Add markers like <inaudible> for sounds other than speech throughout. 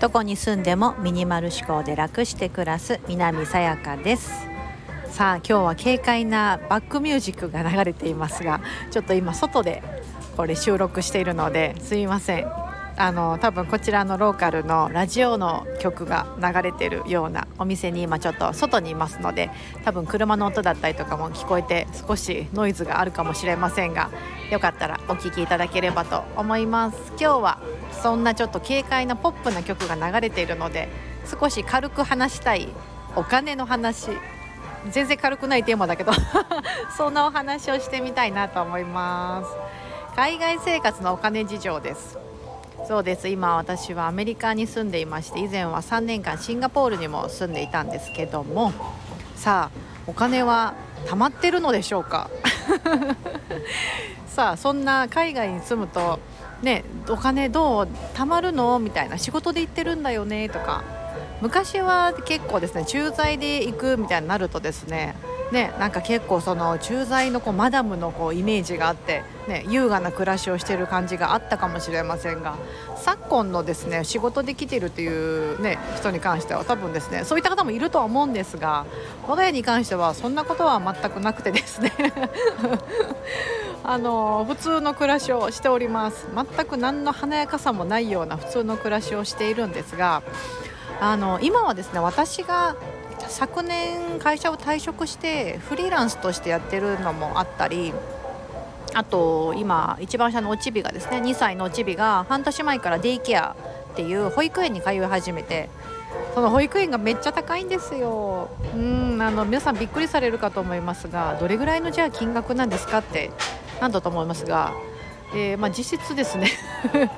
どこに住んでもミニマル思考で楽して暮らす南さやかです。さあ今日は軽快なバックミュージックが流れていますがちょっと今外でこれ収録しているのですいません。あの多分こちらのローカルのラジオの曲が流れてるようなお店に今ちょっと外にいますので多分車の音だったりとかも聞こえて少しノイズがあるかもしれませんがよかったらお聴きいただければと思います。今日はそんなちょっと軽快なポップな曲が流れているので少し軽く話したいお金の話。全然軽くないテーマだけど <laughs> そんなお話をしてみたいなと思います。海外生活のお金事情です。そうです。今私はアメリカに住んでいまして以前は3年間シンガポールにも住んでいたんですけどもさあお金は貯まってるのでしょうか？<laughs> さあそんな海外に住むとねお金どう貯まるの？みたいな仕事で行ってるんだよね？とか。昔は結構ですね駐在で行くみたいになるとですねね、なんか結構その駐在のこうマダムのこうイメージがあって、ね、優雅な暮らしをしている感じがあったかもしれませんが昨今のですね仕事できているという、ね、人に関しては多分ですねそういった方もいるとは思うんですが我が家に関してはそんなことは全くなくてですね。<laughs> あの普通の暮らしをしております。全く何の華やかさもないような普通の暮らしをしているんですがあの今はですね私が昨年会社を退職してフリーランスとしてやってるのもあったりあと今一番下のおちびがですね2歳のおちびが半年前からデイケアっていう保育園に通い始めてその保育園がめっちゃ高いんですよ。うんあの皆さんびっくりされるかと思いますがどれぐらいのじゃあ金額なんですかってなんだと思いますが、えー、まあ、実質ですね。<laughs>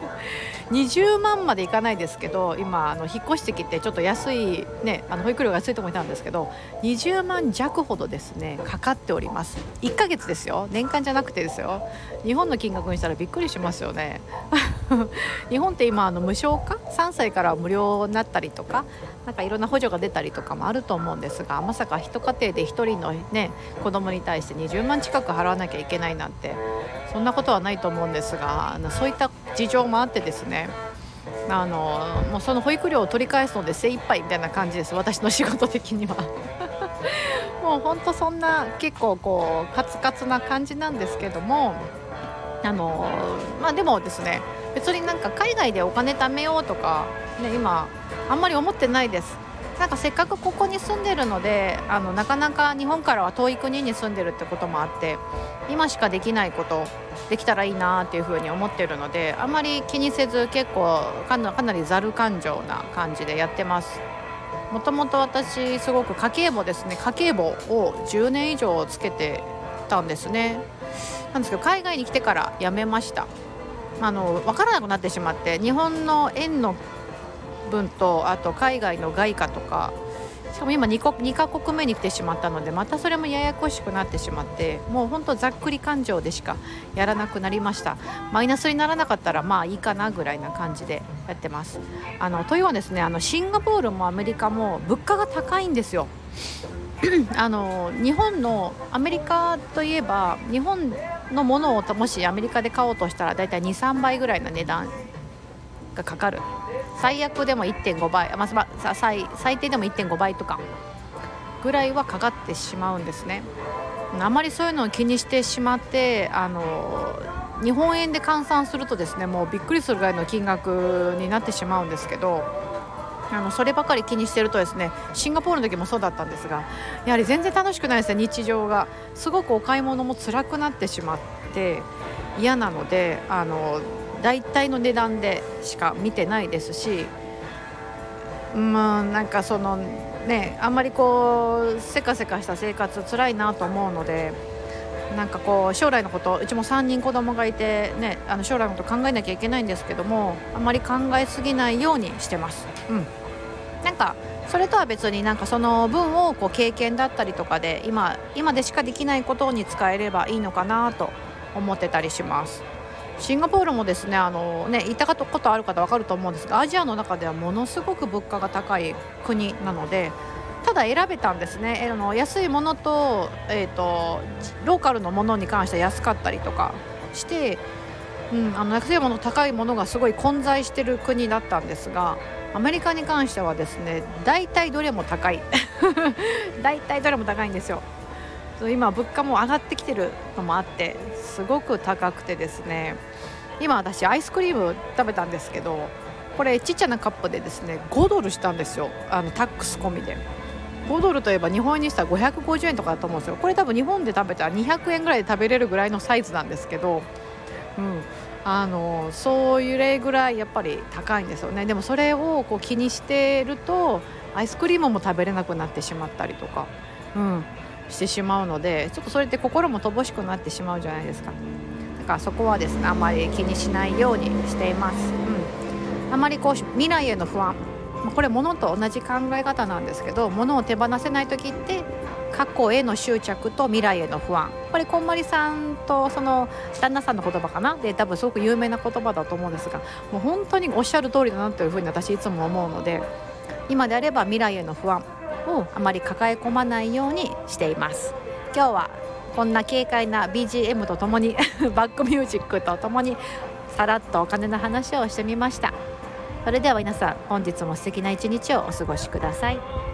20万までいかないですけど今あの引っ越してきてちょっと安い、ね、あの保育料が安いとこいたんですけど20万弱ほどですねかかっております。1ヶ月ですよ。年間じゃなくてですよ。日本の金額にしたらびっくりしますよね。<laughs> 日本って今あの無償化？3歳から無料になったりとか？なんかいろんな補助が出たりとかもあると思うんですがまさか一家庭で1人の、ね、子供に対して20万近く払わなきゃいけないなんてそんなことはないと思うんですがそういった事情もあってですねあのもうその保育料を取り返すので精一杯みたいな感じです。私の仕事的には。<laughs> もうほんとそんな結構こうカツカツな感じなんですけどもあのまあでもですね別になんか海外でお金貯めようとか、ね、今あんまり思ってないです。なんかせっかくここに住んでるのであのなかなか日本からは遠い国に住んでるってこともあって今しかできないことできたらいいなっていうふうに思ってるのであんまり気にせず結構かなかなりざる感情な感じでやってます。もともと私すごく家計簿ですね。家計簿を10年以上つけてたんですね。なんですけど海外に来てからやめました。あの分からなくなってしまって日本の円の分とあと海外の外貨とかしかも今 2, 国2カ国目に来てしまったのでまたそれもややこしくなってしまってもうほんとざっくり感情でしかやらなくなりました。マイナスにならなかったらまあいいかなぐらいな感じでやってます。あのというはですねあのシンガポールもアメリカも物価が高いんですよ。<clears throat> あの日本のアメリカといえば日本のものをもしアメリカで買おうとしたらだいたい23倍ぐらいの値段がかかる最悪でも1.5倍、まあ、最最低でも1.5倍とかぐらいはかかってしまうんですね。あまりそういうのを気にしてしまってあの日本円で換算するとですねもうびっくりするぐらいの金額になってしまうんですけどあのそればかり気にしてるとですねシンガポールの時もそうだったんですがやはり全然楽しくないですね日常がすごくお買い物も辛くなってしまって嫌なのであの大体の値段でしか見てないですしうんなんかそのねあんまりこうせかせかした生活つらいなと思うのでなんかこう将来のことうちも3人子供がいて、ね、あの将来のこと考えなきゃいけないんですけどもあんまり考えすぎないようにしてます。うん、なんかそれとは別になんかその分をこう経験だったりとかで今今でしかできないことに使えればいいのかなと思ってたりします。シンガポールもですねあのね行ったことある方分かると思うんですがアジアの中ではものすごく物価が高い国なのでただ選べたんですねあの安いものと,、えーと、ローカルのものに関しては安かったりとかしてうん、あの安いもの高いものがすごい混在してる国だったんですがアメリカに関してはですね大体どれも高い。<laughs> 大体どれも高いんですよ。今物価も上がってきてるのもあってすごく高くてですね今私アイスクリーム食べたんですけどこれちっちゃなカップでですね5ドルしたんですよ。あのタックス込みで。5ドルといえば日本円にしたら550円とかだと思うんですよ。これ多分日本で食べたら200円ぐらいで食べれるぐらいのサイズなんですけどうん。あのそういう例ぐらいやっぱり高いんですよね。でもそれをこう気にしてるとアイスクリームも食べれなくなってしまったりとか、うん、してしまうのでちょっとそれって心も乏しくなってしまうじゃないですか。だからそこはですねあまり気にしないようにしています、うん、あまりこう未来への不安これ物と同じ考え方なんですけど物を手放せない時って過去への執着と未来への不安。これこんまりさんとその旦那さんの言葉かな？で多分すごく有名な言葉だと思うんですがもう本当におっしゃる通りだなというふうに私いつも思うので今であれば未来への不安をあまり抱え込まないようにしています。今日はこんな軽快な BGM とともに <laughs> バックミュージックとともにさらっとお金の話をしてみました。それでは皆さん本日も素敵な一日をお過ごしください。